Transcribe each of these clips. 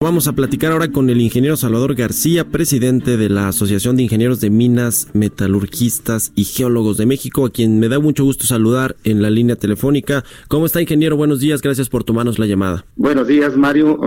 Vamos a platicar ahora con el ingeniero Salvador García, presidente de la Asociación de Ingenieros de Minas, Metalurgistas y Geólogos de México, a quien me da mucho gusto saludar en la línea telefónica. ¿Cómo está, ingeniero? Buenos días, gracias por tomarnos la llamada. Buenos días, Mario,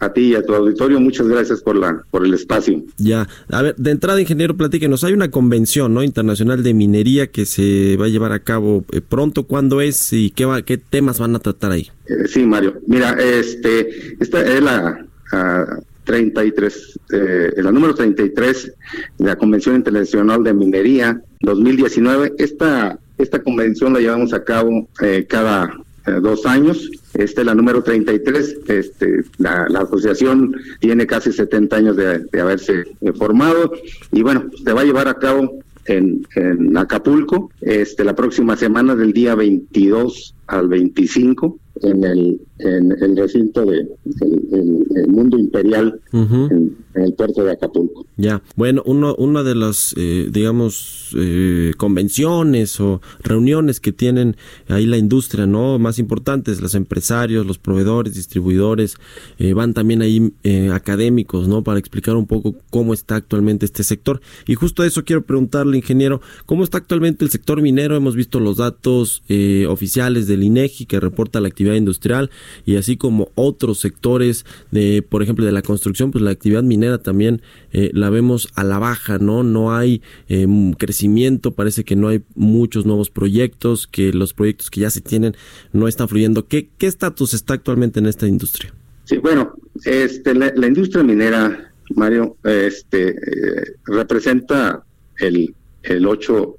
a ti y a tu auditorio, muchas gracias por la por el espacio. Ya, a ver, de entrada, ingeniero, platíquenos, hay una convención ¿no? internacional de minería que se va a llevar a cabo eh, pronto, ¿cuándo es y qué, va, qué temas van a tratar ahí? Eh, sí, Mario, mira, este, esta es la a 33, eh, la número 33 de la Convención Internacional de Minería 2019. Esta, esta convención la llevamos a cabo eh, cada eh, dos años. Esta es la número 33. Este, la, la asociación tiene casi 70 años de, de haberse eh, formado y bueno, se va a llevar a cabo en, en Acapulco este, la próxima semana del día 22 al 25 en el, en el recinto de el, mundo imperial en, el puerto de Acapulco. Ya, bueno, uno, una de las, eh, digamos, eh, convenciones o reuniones que tienen ahí la industria, ¿no? Más importantes, los empresarios, los proveedores, distribuidores, eh, van también ahí académicos, ¿no? Para explicar un poco cómo está actualmente este sector. Y justo eso quiero preguntarle, ingeniero, ¿cómo está actualmente el sector minero? Hemos visto los datos oficiales del INEGI que reporta la actividad industrial y así como otros sectores de, por ejemplo, de la construcción, pues la actividad minera también eh, la vemos a la baja, ¿no? No hay eh, crecimiento, parece que no hay muchos nuevos proyectos, que los proyectos que ya se tienen no están fluyendo. ¿Qué estatus está actualmente en esta industria? Sí, bueno, este, la, industria minera, Mario, este, eh, representa el, el 8,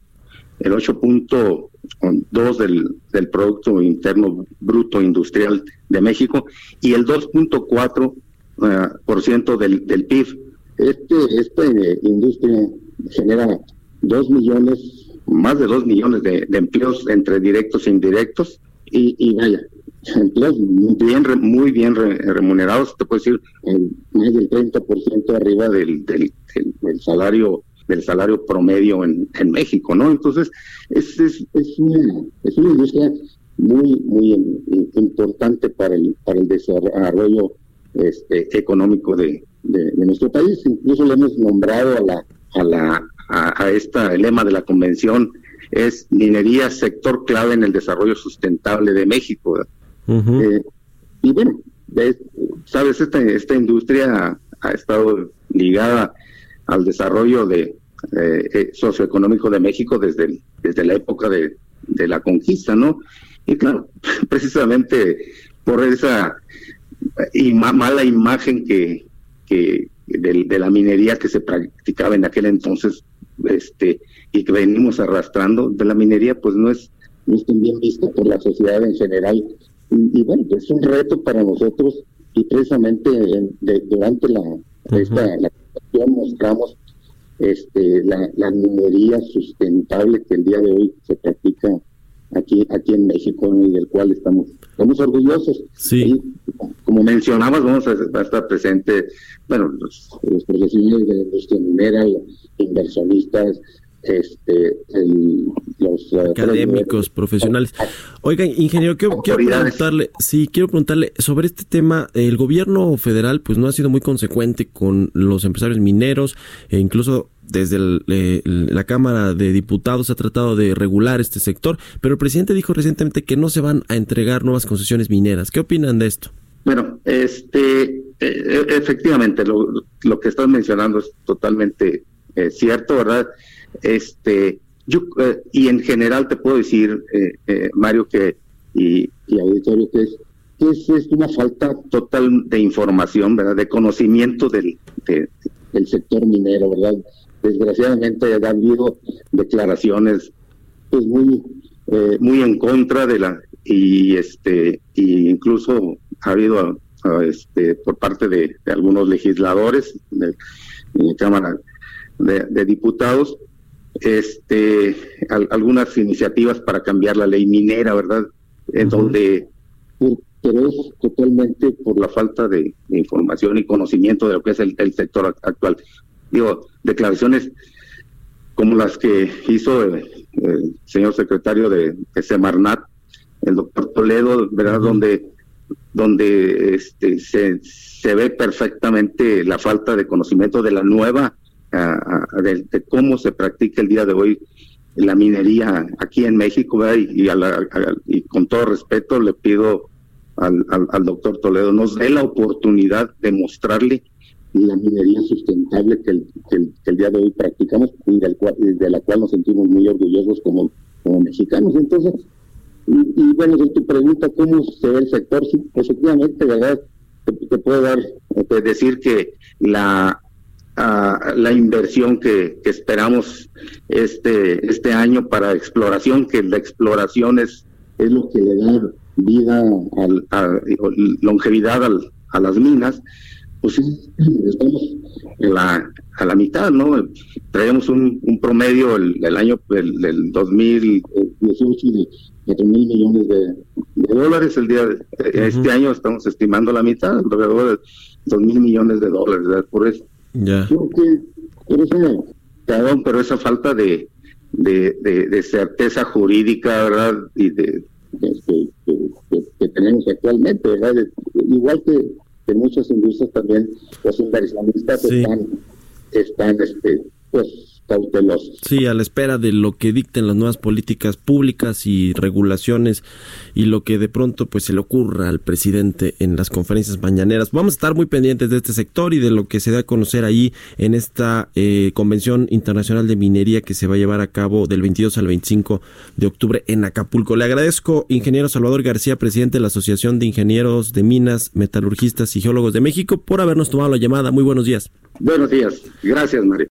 el 8.2 del, del Producto Interno Bruto Industrial de México y el 2.4 uh, por ciento del, del PIB. Este, esta industria genera dos millones, más de dos millones de, empleos entre directos e indirectos y, y vaya, empleos bien, muy bien remunerados, te puedo decir, más del 30% arriba del, del, salario del salario promedio en, en México, ¿no? Entonces, es, es, es, una, es una industria muy, muy importante para el, para el desarrollo este, económico de, de, nuestro país. Incluso le hemos nombrado a la, a la, a, esta lema de la convención es minería sector clave en el desarrollo sustentable de México. Eh, y bueno, sabes, esta, esta industria ha, estado ligada al desarrollo de eh, socioeconómico de México desde, desde la época de, de la conquista, ¿no? Y claro, precisamente por esa y mala imagen que, que de, la minería que se practicaba en aquel entonces este y que venimos arrastrando de la minería pues no es no es bien vista por la sociedad en general y, bueno es un reto para nosotros y precisamente durante la esta la mostramos este la, la minería sustentable que el día de hoy se practica aquí aquí en México y del cual estamos estamos orgullosos. Sí. Como mencionabas vamos a, estar presentes bueno los, profesionales de la industria minera inversionistas este los eh, académicos profesionales. Oigan ingeniero quiero, quiero preguntarle sí quiero preguntarle sobre este tema. El gobierno federal pues no ha sido muy consecuente con los empresarios mineros e incluso desde la Cámara de Diputados se ha tratado de regular este sector, pero el presidente dijo recientemente que no se van a entregar nuevas concesiones mineras. ¿Qué opinan de esto? Bueno, este, eh, e, efectivamente, lo, lo, que estás mencionando es totalmente eh, cierto, ¿verdad? Este, yo, eh, y en general te puedo decir, Mario, que, y, y auditorio, que es, que es, una falta total de información, ¿verdad? De conocimiento del, del sector minero, ¿verdad? desgraciadamente ha habido declaraciones pues muy eh, muy en contra de la y este y incluso ha habido este, por parte de, algunos legisladores de, la Cámara de, Diputados este, algunas iniciativas para cambiar la ley minera, ¿verdad? En donde, pero es totalmente por la falta de, información y conocimiento de lo que es el, sector actual. Digo, declaraciones como las que hizo el, señor secretario de, Semarnat, el doctor Toledo, ¿verdad? Donde donde este, se, se ve perfectamente la falta de conocimiento de la nueva, de, cómo se practica el día de hoy la minería aquí en México, y, y, con todo respeto le pido al, al, doctor Toledo, nos dé la oportunidad de mostrarle la minería sustentable que el, que el, día de hoy practicamos y, del cual, de la cual nos sentimos muy orgullosos como, como mexicanos. Entonces, y, bueno, de tu pregunta, ¿cómo se ve el sector? Sí, efectivamente. Te, puedo dar, te decir que la la inversión que, esperamos este este año para exploración, que la exploración es, es lo que le da vida, al, a, longevidad al, a las minas, pues estamos en la, a la mitad, ¿no? Traemos un, un promedio el, el año el, el 2018 de 4 mil millones de, dólares. El día de, este año estamos estimando la mitad, alrededor de 2 mil millones de dólares. ¿verdad? Por eso, ya. Eso, perdón, pero esa falta de, de, de, certeza jurídica, ¿verdad? Y de, que, tenemos actualmente, ¿verdad? Igual que, que muchas industrias también, los inversionistas están, están este, pues cautelosos. Sí, a la espera de lo que dicten las nuevas políticas públicas y regulaciones y lo que de pronto pues se le ocurra al presidente en las conferencias mañaneras. Vamos a estar muy pendientes de este sector y de lo que se da a conocer ahí en esta eh, Convención Internacional de Minería que se va a llevar a cabo del 22 al 25 de octubre en Acapulco. Le agradezco, ingeniero Salvador García, presidente de la Asociación de Ingenieros de Minas, Metalurgistas y Geólogos de México, por habernos tomado la llamada. Muy buenos días. Buenos días. Gracias, Mario.